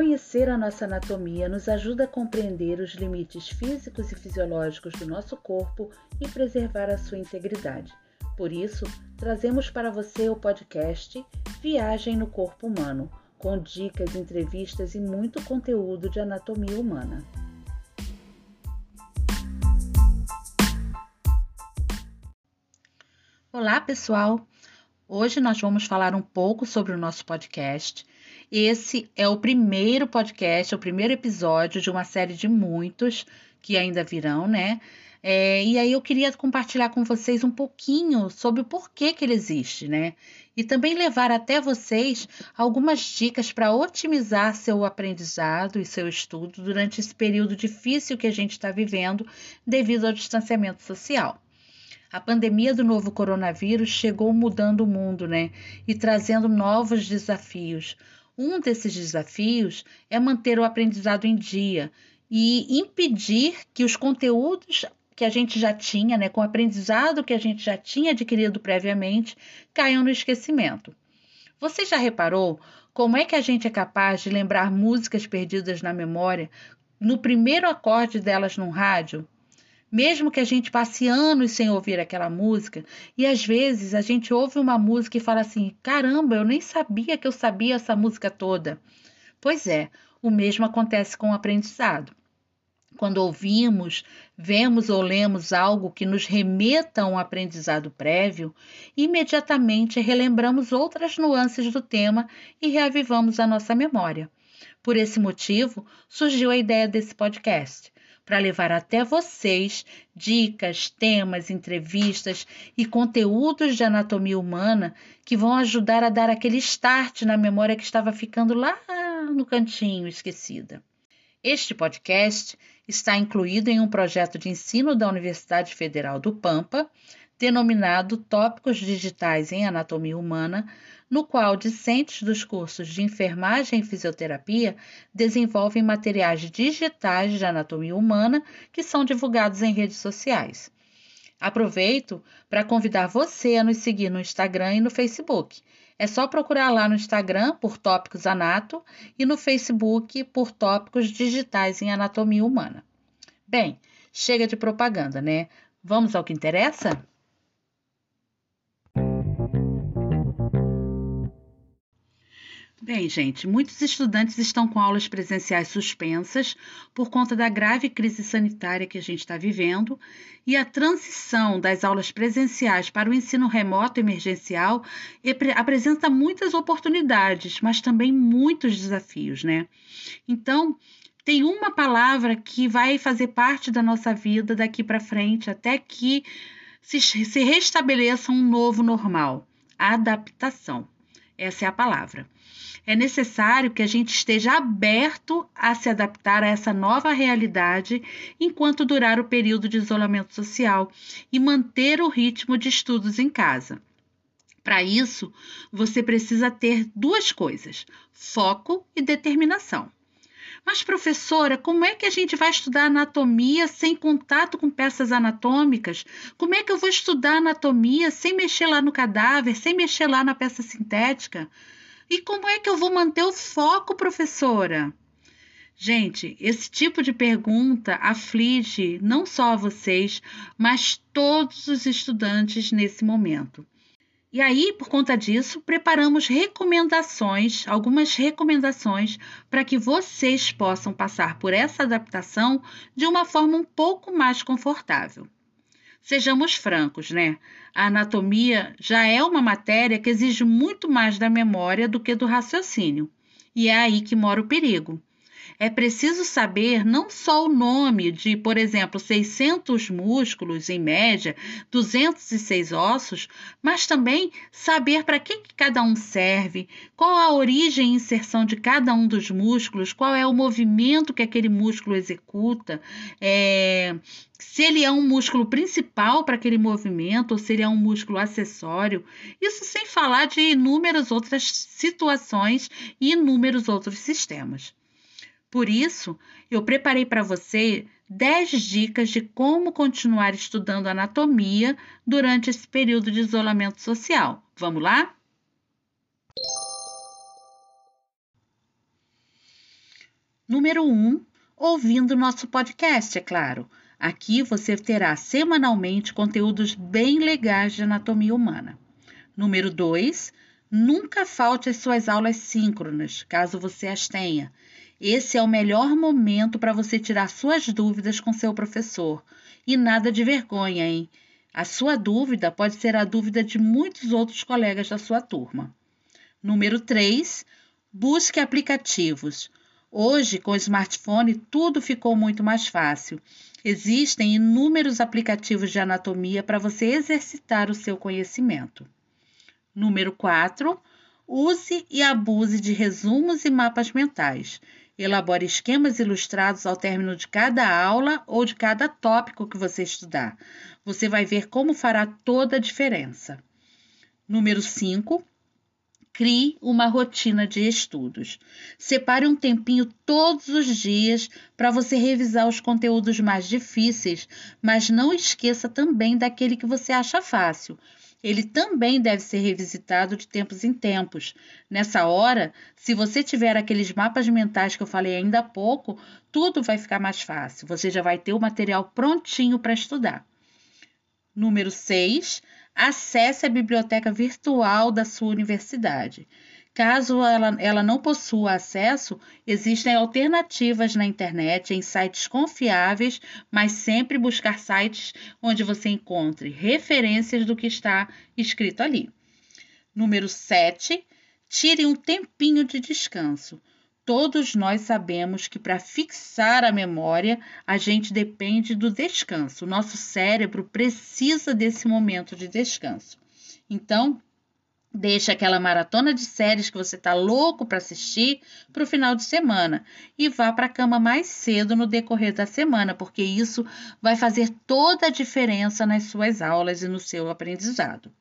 Conhecer a nossa anatomia nos ajuda a compreender os limites físicos e fisiológicos do nosso corpo e preservar a sua integridade. Por isso, trazemos para você o podcast Viagem no Corpo Humano, com dicas, entrevistas e muito conteúdo de anatomia humana. Olá, pessoal! Hoje nós vamos falar um pouco sobre o nosso podcast esse é o primeiro podcast, o primeiro episódio de uma série de muitos que ainda virão, né? É, e aí eu queria compartilhar com vocês um pouquinho sobre o porquê que ele existe, né? E também levar até vocês algumas dicas para otimizar seu aprendizado e seu estudo durante esse período difícil que a gente está vivendo devido ao distanciamento social. A pandemia do novo coronavírus chegou mudando o mundo, né? E trazendo novos desafios. Um desses desafios é manter o aprendizado em dia e impedir que os conteúdos que a gente já tinha, né, com o aprendizado que a gente já tinha adquirido previamente, caiam no esquecimento. Você já reparou como é que a gente é capaz de lembrar músicas perdidas na memória no primeiro acorde delas no rádio? Mesmo que a gente passe anos sem ouvir aquela música, e às vezes a gente ouve uma música e fala assim: caramba, eu nem sabia que eu sabia essa música toda. Pois é, o mesmo acontece com o aprendizado. Quando ouvimos, vemos ou lemos algo que nos remeta a um aprendizado prévio, imediatamente relembramos outras nuances do tema e reavivamos a nossa memória. Por esse motivo, surgiu a ideia desse podcast para levar até vocês dicas, temas, entrevistas e conteúdos de anatomia humana que vão ajudar a dar aquele start na memória que estava ficando lá no cantinho esquecida. Este podcast está incluído em um projeto de ensino da Universidade Federal do Pampa, denominado Tópicos Digitais em Anatomia Humana, no qual discentes dos cursos de enfermagem e fisioterapia desenvolvem materiais digitais de anatomia humana que são divulgados em redes sociais. Aproveito para convidar você a nos seguir no Instagram e no Facebook. É só procurar lá no Instagram por Tópicos Anato e no Facebook por Tópicos Digitais em Anatomia Humana. Bem, chega de propaganda, né? Vamos ao que interessa? Bem, gente, muitos estudantes estão com aulas presenciais suspensas por conta da grave crise sanitária que a gente está vivendo e a transição das aulas presenciais para o ensino remoto emergencial apresenta muitas oportunidades, mas também muitos desafios, né? Então, tem uma palavra que vai fazer parte da nossa vida daqui para frente até que se, restabeleça um novo normal: adaptação. Essa é a palavra. É necessário que a gente esteja aberto a se adaptar a essa nova realidade enquanto durar o período de isolamento social e manter o ritmo de estudos em casa. Para isso, você precisa ter duas coisas: foco e determinação. Mas, professora, como é que a gente vai estudar anatomia sem contato com peças anatômicas? Como é que eu vou estudar anatomia sem mexer lá no cadáver, sem mexer lá na peça sintética? E como é que eu vou manter o foco, professora? Gente, esse tipo de pergunta aflige não só vocês, mas todos os estudantes nesse momento. E aí, por conta disso, preparamos recomendações, algumas recomendações para que vocês possam passar por essa adaptação de uma forma um pouco mais confortável. Sejamos francos, né? A anatomia já é uma matéria que exige muito mais da memória do que do raciocínio. E é aí que mora o perigo. É preciso saber não só o nome de, por exemplo, 600 músculos em média, 206 ossos, mas também saber para que, que cada um serve, qual a origem e inserção de cada um dos músculos, qual é o movimento que aquele músculo executa, é, se ele é um músculo principal para aquele movimento ou se ele é um músculo acessório. Isso sem falar de inúmeras outras situações e inúmeros outros sistemas. Por isso, eu preparei para você 10 dicas de como continuar estudando anatomia durante esse período de isolamento social. Vamos lá? Número 1, um, ouvindo nosso podcast, é claro. Aqui você terá semanalmente conteúdos bem legais de anatomia humana. Número 2, nunca falte às suas aulas síncronas, caso você as tenha. Esse é o melhor momento para você tirar suas dúvidas com seu professor. E nada de vergonha, hein? A sua dúvida pode ser a dúvida de muitos outros colegas da sua turma. Número 3, busque aplicativos. Hoje, com o smartphone, tudo ficou muito mais fácil. Existem inúmeros aplicativos de anatomia para você exercitar o seu conhecimento. Número 4. Use e abuse de resumos e mapas mentais. Elabore esquemas ilustrados ao término de cada aula ou de cada tópico que você estudar. Você vai ver como fará toda a diferença. Número 5. Crie uma rotina de estudos. Separe um tempinho todos os dias para você revisar os conteúdos mais difíceis, mas não esqueça também daquele que você acha fácil. Ele também deve ser revisitado de tempos em tempos. Nessa hora, se você tiver aqueles mapas mentais que eu falei ainda há pouco, tudo vai ficar mais fácil. Você já vai ter o material prontinho para estudar. Número 6 acesse a biblioteca virtual da sua universidade. Caso ela, ela não possua acesso, existem alternativas na internet em sites confiáveis, mas sempre buscar sites onde você encontre referências do que está escrito ali. Número 7. Tire um tempinho de descanso. Todos nós sabemos que para fixar a memória, a gente depende do descanso. O nosso cérebro precisa desse momento de descanso. Então, Deixe aquela maratona de séries que você está louco para assistir para o final de semana e vá para a cama mais cedo no decorrer da semana, porque isso vai fazer toda a diferença nas suas aulas e no seu aprendizado.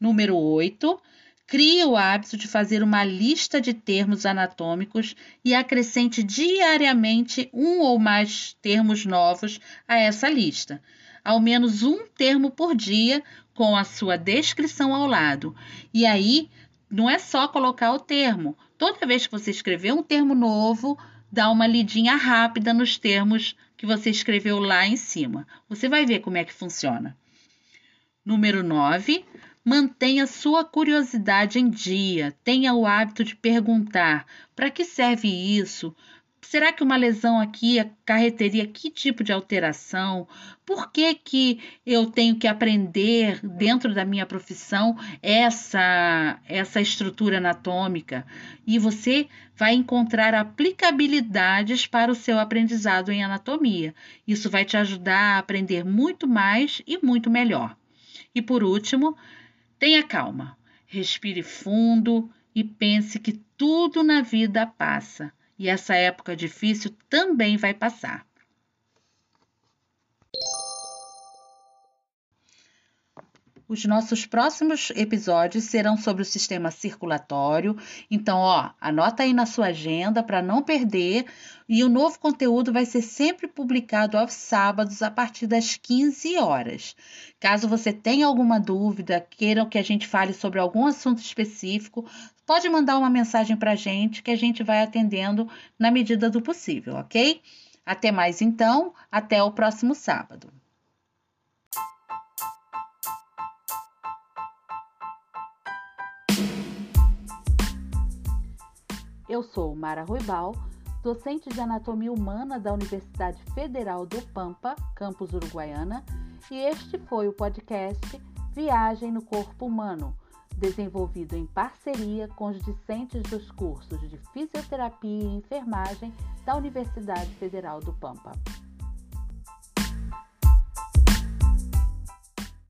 Número 8. Crie o hábito de fazer uma lista de termos anatômicos e acrescente diariamente um ou mais termos novos a essa lista. Ao menos um termo por dia com a sua descrição ao lado. E aí, não é só colocar o termo. Toda vez que você escrever um termo novo, dá uma lidinha rápida nos termos que você escreveu lá em cima. Você vai ver como é que funciona. Número 9. Mantenha sua curiosidade em dia. Tenha o hábito de perguntar: para que serve isso? Será que uma lesão aqui acarreteria que tipo de alteração? Por que, que eu tenho que aprender dentro da minha profissão essa, essa estrutura anatômica? E você vai encontrar aplicabilidades para o seu aprendizado em anatomia. Isso vai te ajudar a aprender muito mais e muito melhor. E por último, tenha calma, respire fundo e pense que tudo na vida passa e essa época difícil também vai passar. Os nossos próximos episódios serão sobre o sistema circulatório. Então, ó, anota aí na sua agenda para não perder. E o novo conteúdo vai ser sempre publicado aos sábados a partir das 15 horas. Caso você tenha alguma dúvida, queiram que a gente fale sobre algum assunto específico, pode mandar uma mensagem para a gente que a gente vai atendendo na medida do possível, ok? Até mais então, até o próximo sábado. Eu sou Mara Ruibal, docente de Anatomia Humana da Universidade Federal do Pampa, campus Uruguaiana, e este foi o podcast Viagem no Corpo Humano, desenvolvido em parceria com os discentes dos cursos de Fisioterapia e Enfermagem da Universidade Federal do Pampa.